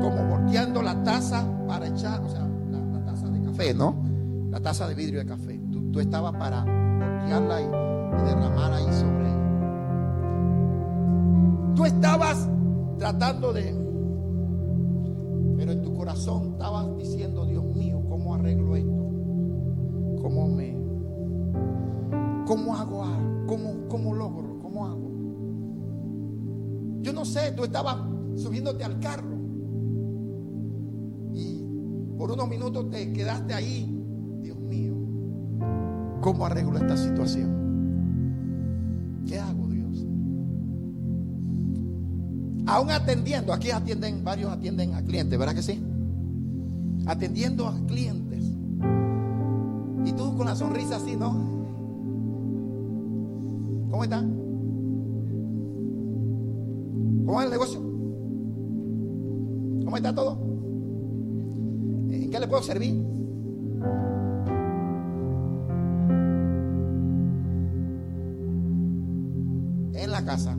como volteando la taza para echar, o sea, la, taza de café, ¿no? La taza de vidrio de café. Tú, tú estabas para corazón estabas diciendo, Dios mío, ¿cómo arreglo esto? ¿Cómo me... ¿Cómo hago? ¿Cómo, cómo logro? ¿Cómo hago? Yo no sé, tú estabas subiéndote al carro y por unos minutos te quedaste ahí. Dios mío, ¿cómo arreglo esta situación? ¿Qué hago, Dios? Aún atendiendo, aquí atienden, varios atienden a clientes, ¿verdad que sí? Atendiendo a clientes. Y tú con la sonrisa así, ¿no? ¿Cómo está? ¿Cómo es el negocio? ¿Cómo está todo? ¿En qué le puedo servir? En la casa.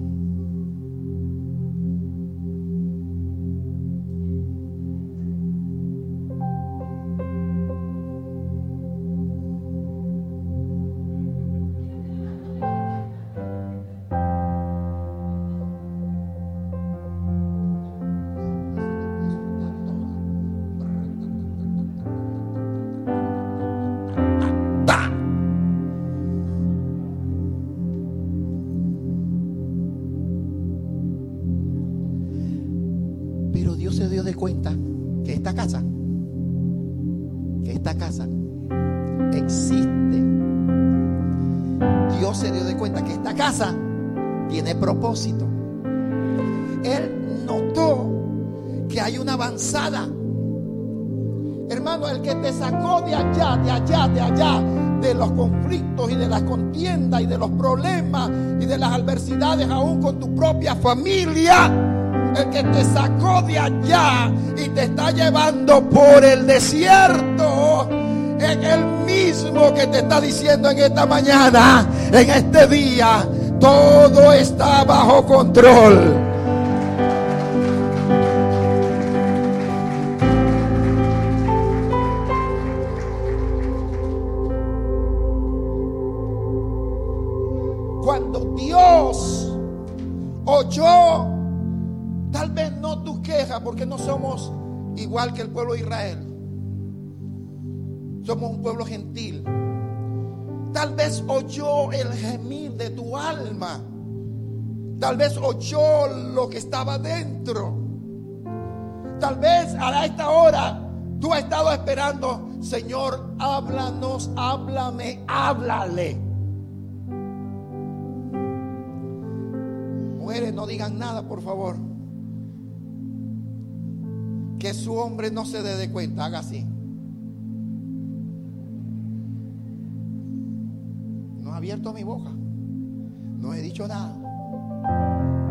Los problemas y de las adversidades aún con tu propia familia. El que te sacó de allá y te está llevando por el desierto. Es el mismo que te está diciendo en esta mañana, en este día, todo está bajo control. Que el pueblo de Israel. Somos un pueblo gentil. Tal vez oyó el gemir de tu alma. Tal vez oyó lo que estaba dentro. Tal vez a esta hora tú has estado esperando, Señor, háblanos, háblame, háblale. Mujeres, no digan nada, por favor. Que su hombre no se dé cuenta, haga así. No he abierto mi boca. No he dicho nada.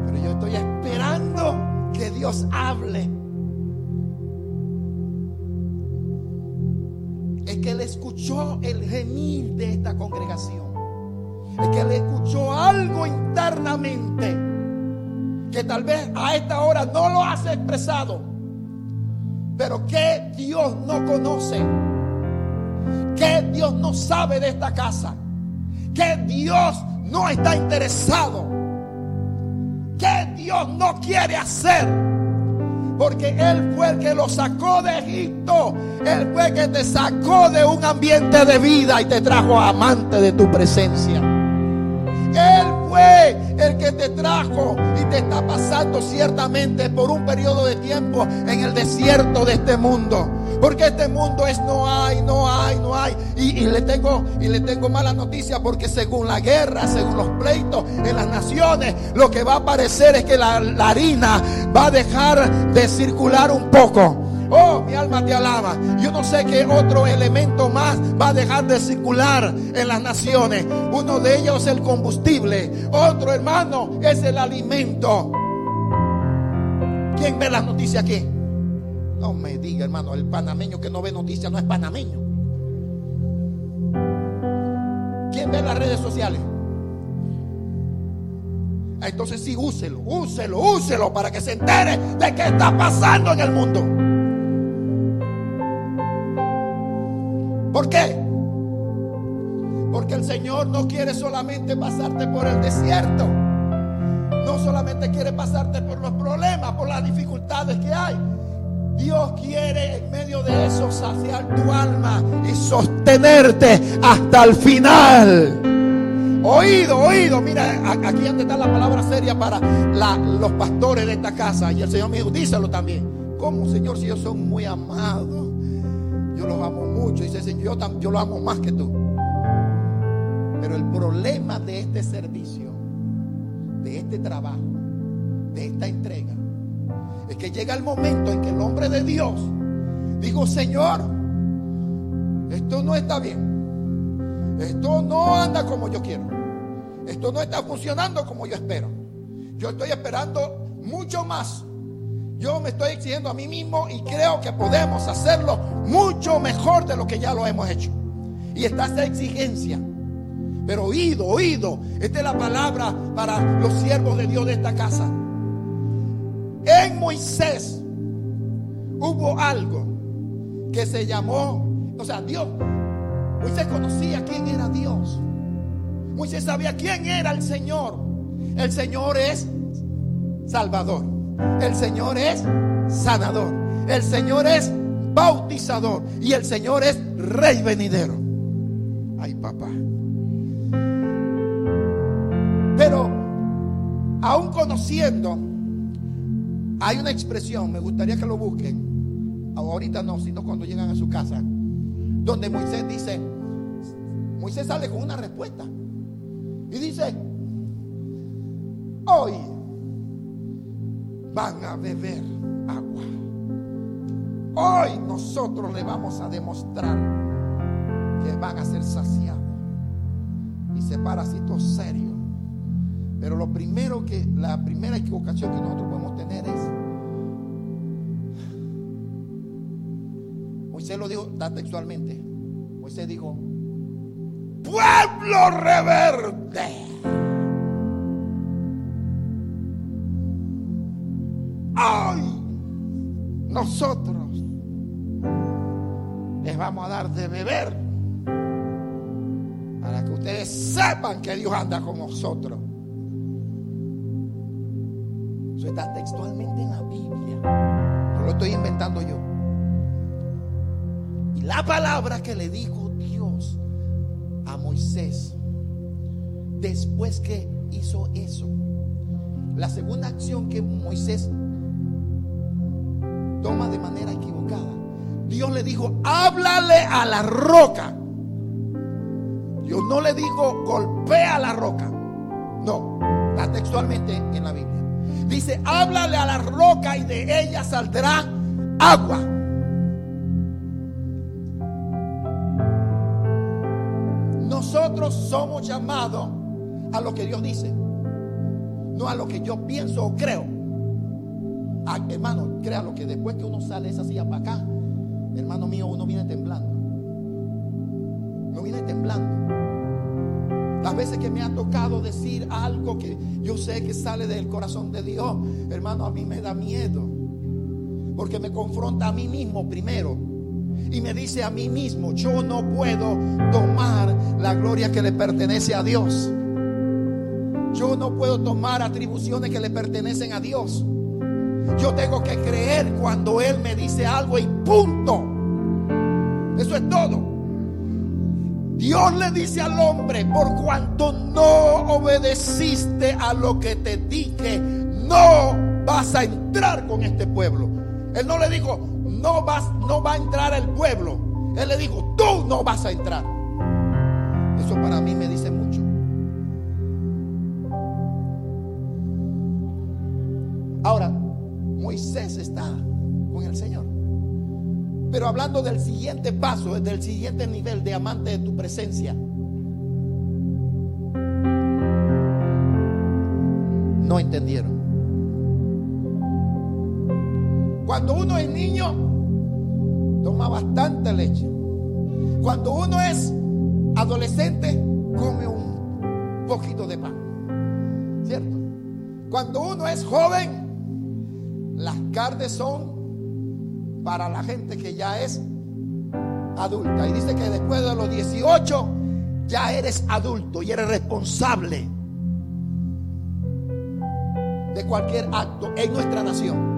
Pero yo estoy esperando que Dios hable. Es que Él escuchó el gemir de esta congregación. Es que Él escuchó algo internamente que tal vez a esta hora no lo has expresado, pero que Dios no conoce, que Dios no sabe de esta casa, que Dios no está interesado, que Dios no quiere hacer. Porque Él fue el que lo sacó de Egipto. Él fue el que te sacó de un ambiente de vida y te trajo amante de tu presencia. Él fue el que te trajo y te está pasando ciertamente por un periodo de tiempo en el desierto de este mundo. Porque este mundo es no hay, no hay, no hay. Y, y le tengo y le tengo mala noticia porque según la guerra, según los pleitos en las naciones, lo que va a aparecer es que la, la harina va a dejar de circular un poco. Oh, mi alma te alaba. Yo no sé qué otro elemento más va a dejar de circular en las naciones. Uno de ellos es el combustible. Otro, hermano, es el alimento. ¿Quién ve las noticias aquí? No me diga, hermano, el panameño que no ve noticias no es panameño. ¿Quién ve las redes sociales? Ah, Entonces sí, úselo, úselo, úselo para que se entere de qué está pasando en el mundo. ¿Por qué? Porque el Señor no quiere solamente pasarte por el desierto. No solamente quiere pasarte por los problemas, por las dificultades que hay. Dios quiere en medio de eso saciar tu alma y sostenerte hasta el final. Oído, oído. Mira, aquí donde está la palabra seria para los pastores de esta casa. Y el Señor me dijo, díselo también. ¿Cómo, Señor, si ellos son muy amados? Yo los amo mucho. Dice, Señor, yo, yo los amo más que tú. Pero el problema de este servicio, de este trabajo, de esta entrega, es que llega el momento en que el hombre de Dios dijo, Señor, esto no está bien. Esto no anda como yo quiero. Esto no está funcionando como yo espero. Yo estoy esperando mucho más. Yo me estoy exigiendo a mí mismo y creo que podemos hacerlo mucho mejor de lo que ya lo hemos hecho. Y está esa exigencia. Pero oído, oído. Esta es la palabra para los siervos de Dios de esta casa. En Moisés hubo algo que se llamó, o sea, Dios. Moisés conocía quién era Dios. Moisés sabía quién era el Señor. El Señor es Salvador. El Señor es sanador. El Señor es bautizador. Y el Señor es Rey venidero. Ay, papá. Pero, aún conociendo, hay una expresión, me gustaría que lo busquen. Ahorita no, sino cuando llegan a su casa. Donde Moisés dice, Moisés sale con una respuesta. Y dice, hoy van a beber agua. Hoy nosotros le vamos a demostrar que van a ser saciados. Y se para así todo serio. Pero lo primero que, la primera equivocación que nosotros podemos tener es, Moisés lo dijo textualmente. Moisés dijo, pueblo reverde. Dar de beber para que ustedes sepan que Dios anda con nosotros. Eso está textualmente en la Biblia. No lo estoy inventando yo. Y la palabra que le dijo Dios a Moisés después que hizo eso. La segunda acción que Moisés toma de manera. Dios le dijo, háblale a la roca. Dios no le dijo, golpea la roca. No, está textualmente en la Biblia. Dice, háblale a la roca y de ella saldrá agua. Nosotros somos llamados a lo que Dios dice, no a lo que yo pienso o creo. Ah, hermano, créalo que después que uno sale esa silla para acá, hermano mío, uno viene temblando. Uno viene temblando. Las veces que me ha tocado decir algo que yo sé que sale del corazón de Dios, hermano, a mí me da miedo. Porque me confronta a mí mismo primero. Y me dice a mí mismo, yo no puedo tomar la gloria que le pertenece a Dios. Yo no puedo tomar atribuciones que le pertenecen a Dios. Yo tengo que creer cuando Él me dice algo y punto. Eso es todo. Dios le dice al hombre, por cuanto no obedeciste a lo que te dije, no vas a entrar con este pueblo. Él no le dijo, no vas, no va a entrar el pueblo. Él le dijo, tú no vas a entrar. Eso para mí me dice mucho. Ahora, Moisés está con el Señor. Pero hablando del siguiente paso, del siguiente nivel de amante de tu presencia. No entendieron. Cuando uno es niño, toma bastante leche. Cuando uno es adolescente, come un poquito de pan. ¿Cierto? Cuando uno es joven, las carnes son para la gente que ya es adulta. Y dice que después de los 18 ya eres adulto y eres responsable de cualquier acto en nuestra nación.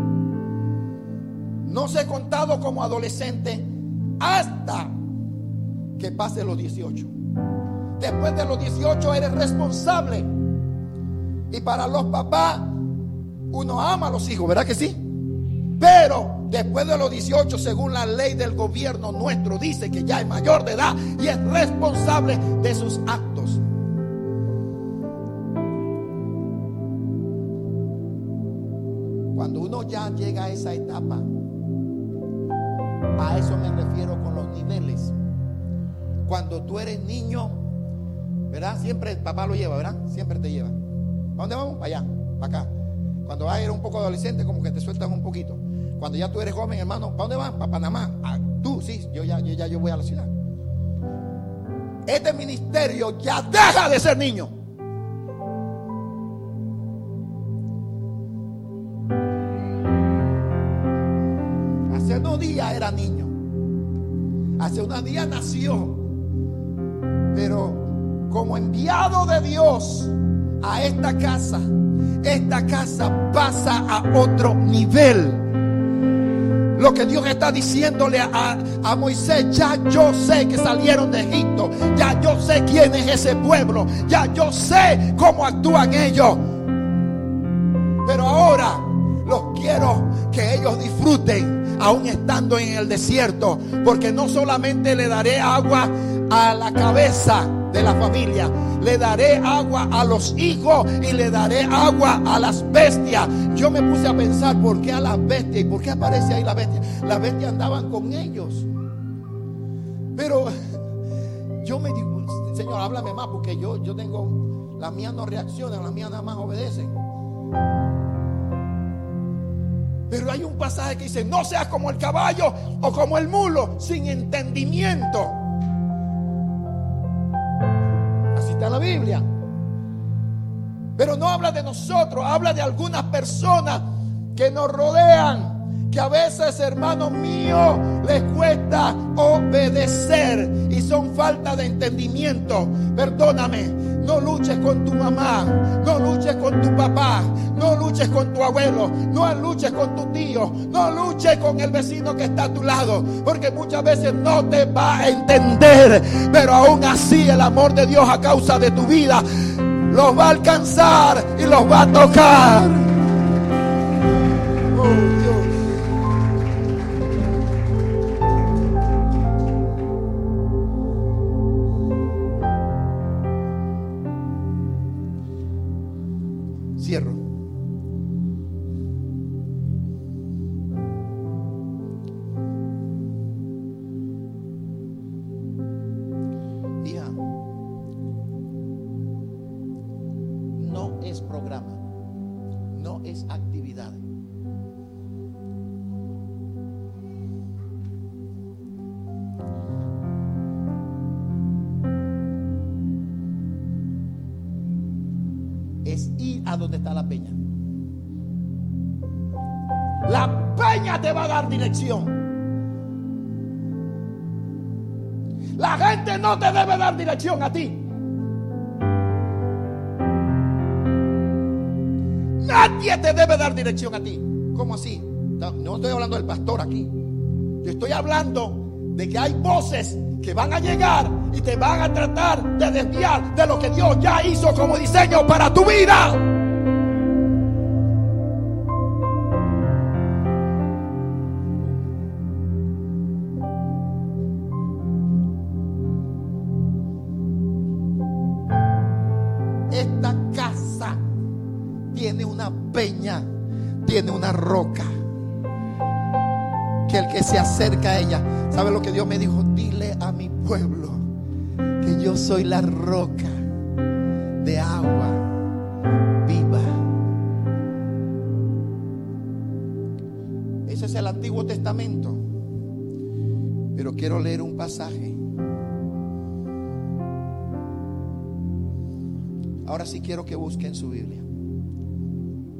No se he contado como adolescente hasta que pase los 18. Después de los 18 eres responsable. Y para los papás, uno ama a los hijos, ¿verdad que sí? Pero después de los 18, según la ley del gobierno nuestro, dice que ya es mayor de edad y es responsable de sus actos. Cuando uno ya llega a esa etapa, a eso me refiero con los niveles. Cuando tú eres niño, ¿verdad? Siempre el papá lo lleva, ¿verdad? Siempre te lleva. ¿A dónde vamos? Para allá, para acá. Cuando vas ir un poco adolescente, como que te sueltas un poquito. Cuando ya tú eres joven, hermano, ¿para dónde vas? Para Panamá. Ah, tú, sí, yo ya, yo ya yo voy a la ciudad. Este ministerio ya deja de ser niño. Hace unos días era niño. Hace unos días nació. Pero como enviado de Dios a esta casa, esta casa pasa a otro nivel. Lo que Dios está diciéndole a, a, Moisés, ya yo sé que salieron de Egipto, ya yo sé quién es ese pueblo, ya yo sé cómo actúan ellos. Pero ahora los quiero que ellos disfruten, aún estando en el desierto, porque no solamente le daré agua a la cabeza de la familia, le daré agua a los hijos y le daré agua a las bestias. Yo me puse a pensar, ¿por qué a las bestias? ¿Y por qué aparece ahí la bestia? Las bestias andaban con ellos. Pero yo me digo, Señor, háblame más porque yo, yo tengo, las mías no reaccionan, las mías nada más obedecen. Pero hay un pasaje que dice, no seas como el caballo o como el mulo, sin entendimiento. Está la Biblia. Pero no habla de nosotros, habla de algunas personas que nos rodean, que a veces, hermanos míos, les cuesta obedecer y son falta de entendimiento. Perdóname, no luches con tu mamá, no luches con tu papá, no luches con tu abuelo, no luches con tu tío, no luches con el vecino que está a tu lado, porque muchas veces no te va a entender, pero aún así el amor de Dios a causa de tu vida los va a alcanzar y los va a tocar. Es ir a donde está la peña. La peña te va a dar dirección. La gente no te debe dar dirección a ti. Nadie te debe dar dirección a ti. ¿Cómo así? No, estoy hablando del pastor aquí. Yo estoy hablando de que hay voces que van a llegar y te van a tratar de desviar de lo que Dios ya hizo como diseño para tu vida. Que busquen su Biblia.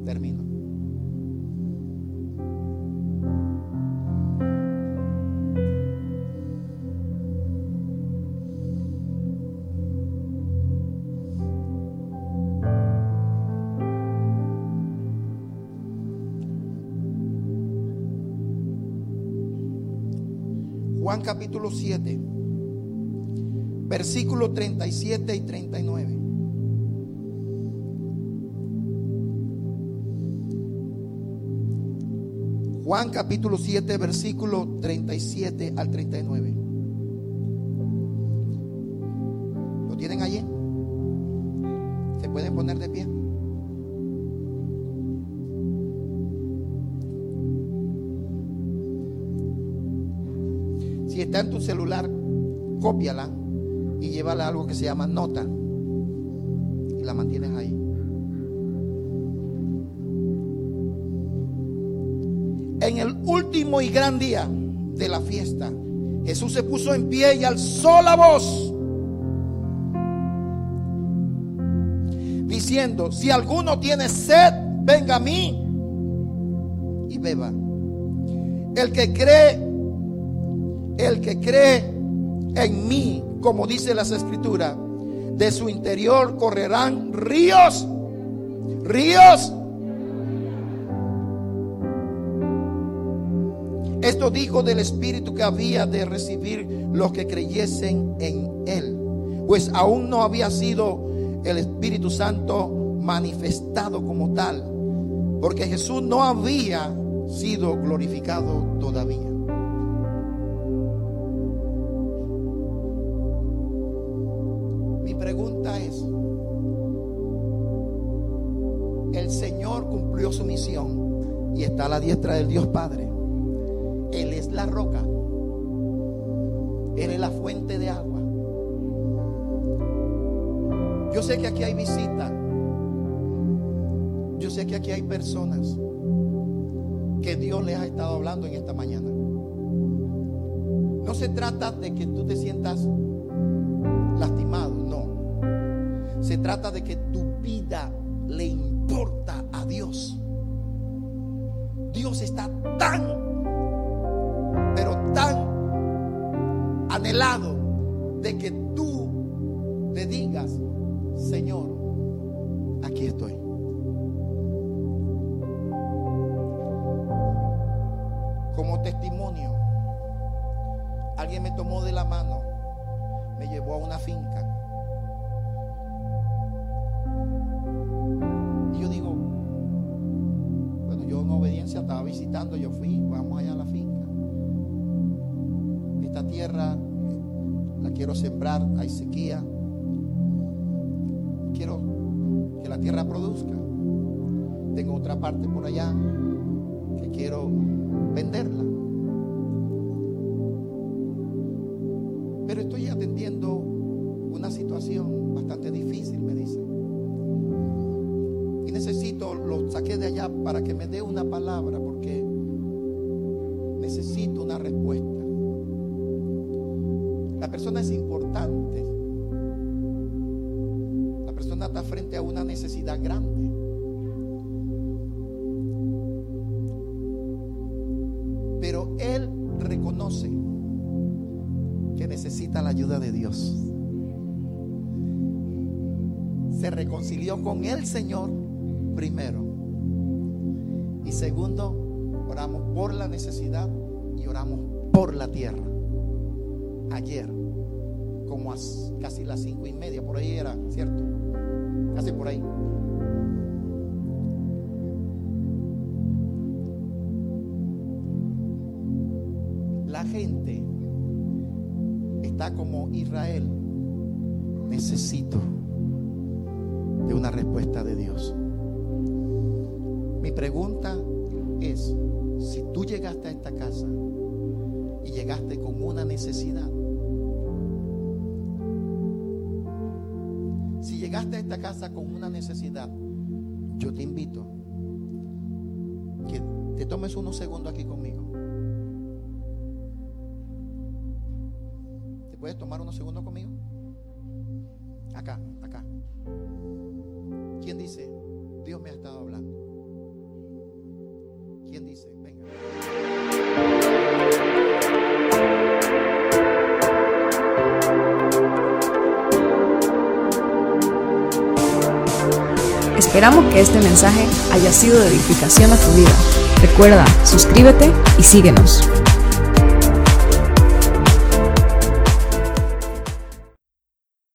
Termino. Juan capítulo 7, versículos 37 y 39. Juan capítulo 7, versículo 37 al 39. ¿Lo tienen allí? ¿Se pueden poner de pie? Si está en tu celular, cópiala y llévala a algo que se llama nota. Y la mantienes ahí. Último y gran día de la fiesta, Jesús se puso en pie y alzó la voz, diciendo, si alguno tiene sed, venga a mí y beba. El que cree, el que cree en mí, como dice las escrituras, de su interior correrán ríos, ríos Esto dijo del Espíritu que había de recibir los que creyesen en Él. Pues aún no había sido el Espíritu Santo manifestado como tal. Porque Jesús no había sido glorificado todavía. Mi pregunta es, el Señor cumplió su misión y está a la diestra del Dios Padre. Hay personas que Dios les ha estado hablando en esta mañana. No se trata de que tú te sientas lastimado, no. Se trata de que tu vida le importa a Dios. Dios está tan pero tan anhelado la quiero sembrar, hay sequía. Quiero que la tierra produzca. Tengo otra parte por allá que quiero venderla. Pero estoy atendiendo una situación bastante difícil, me dice. Y necesito, lo saqué de allá para que me dé una palabra porque la ayuda de Dios. Se reconcilió con el Señor primero. Y segundo, oramos por la necesidad y oramos por la tierra. ayer, como a casi las cinco y media, por ahí era, ¿cierto? Casi por ahí. Como Israel. Necesito de una respuesta de Dios. Mi pregunta es, si tú llegaste a esta casa y llegaste con una necesidad, si llegaste a esta casa con una necesidad, yo te invito que te tomes unos segundos aquí conmigo. Puedes tomar unos segundos conmigo? Acá, acá. ¿Quién dice? Dios me ha estado hablando. ¿Quién dice? Venga. Esperamos que este mensaje haya sido de edificación a tu vida. Recuerda, suscríbete y síguenos.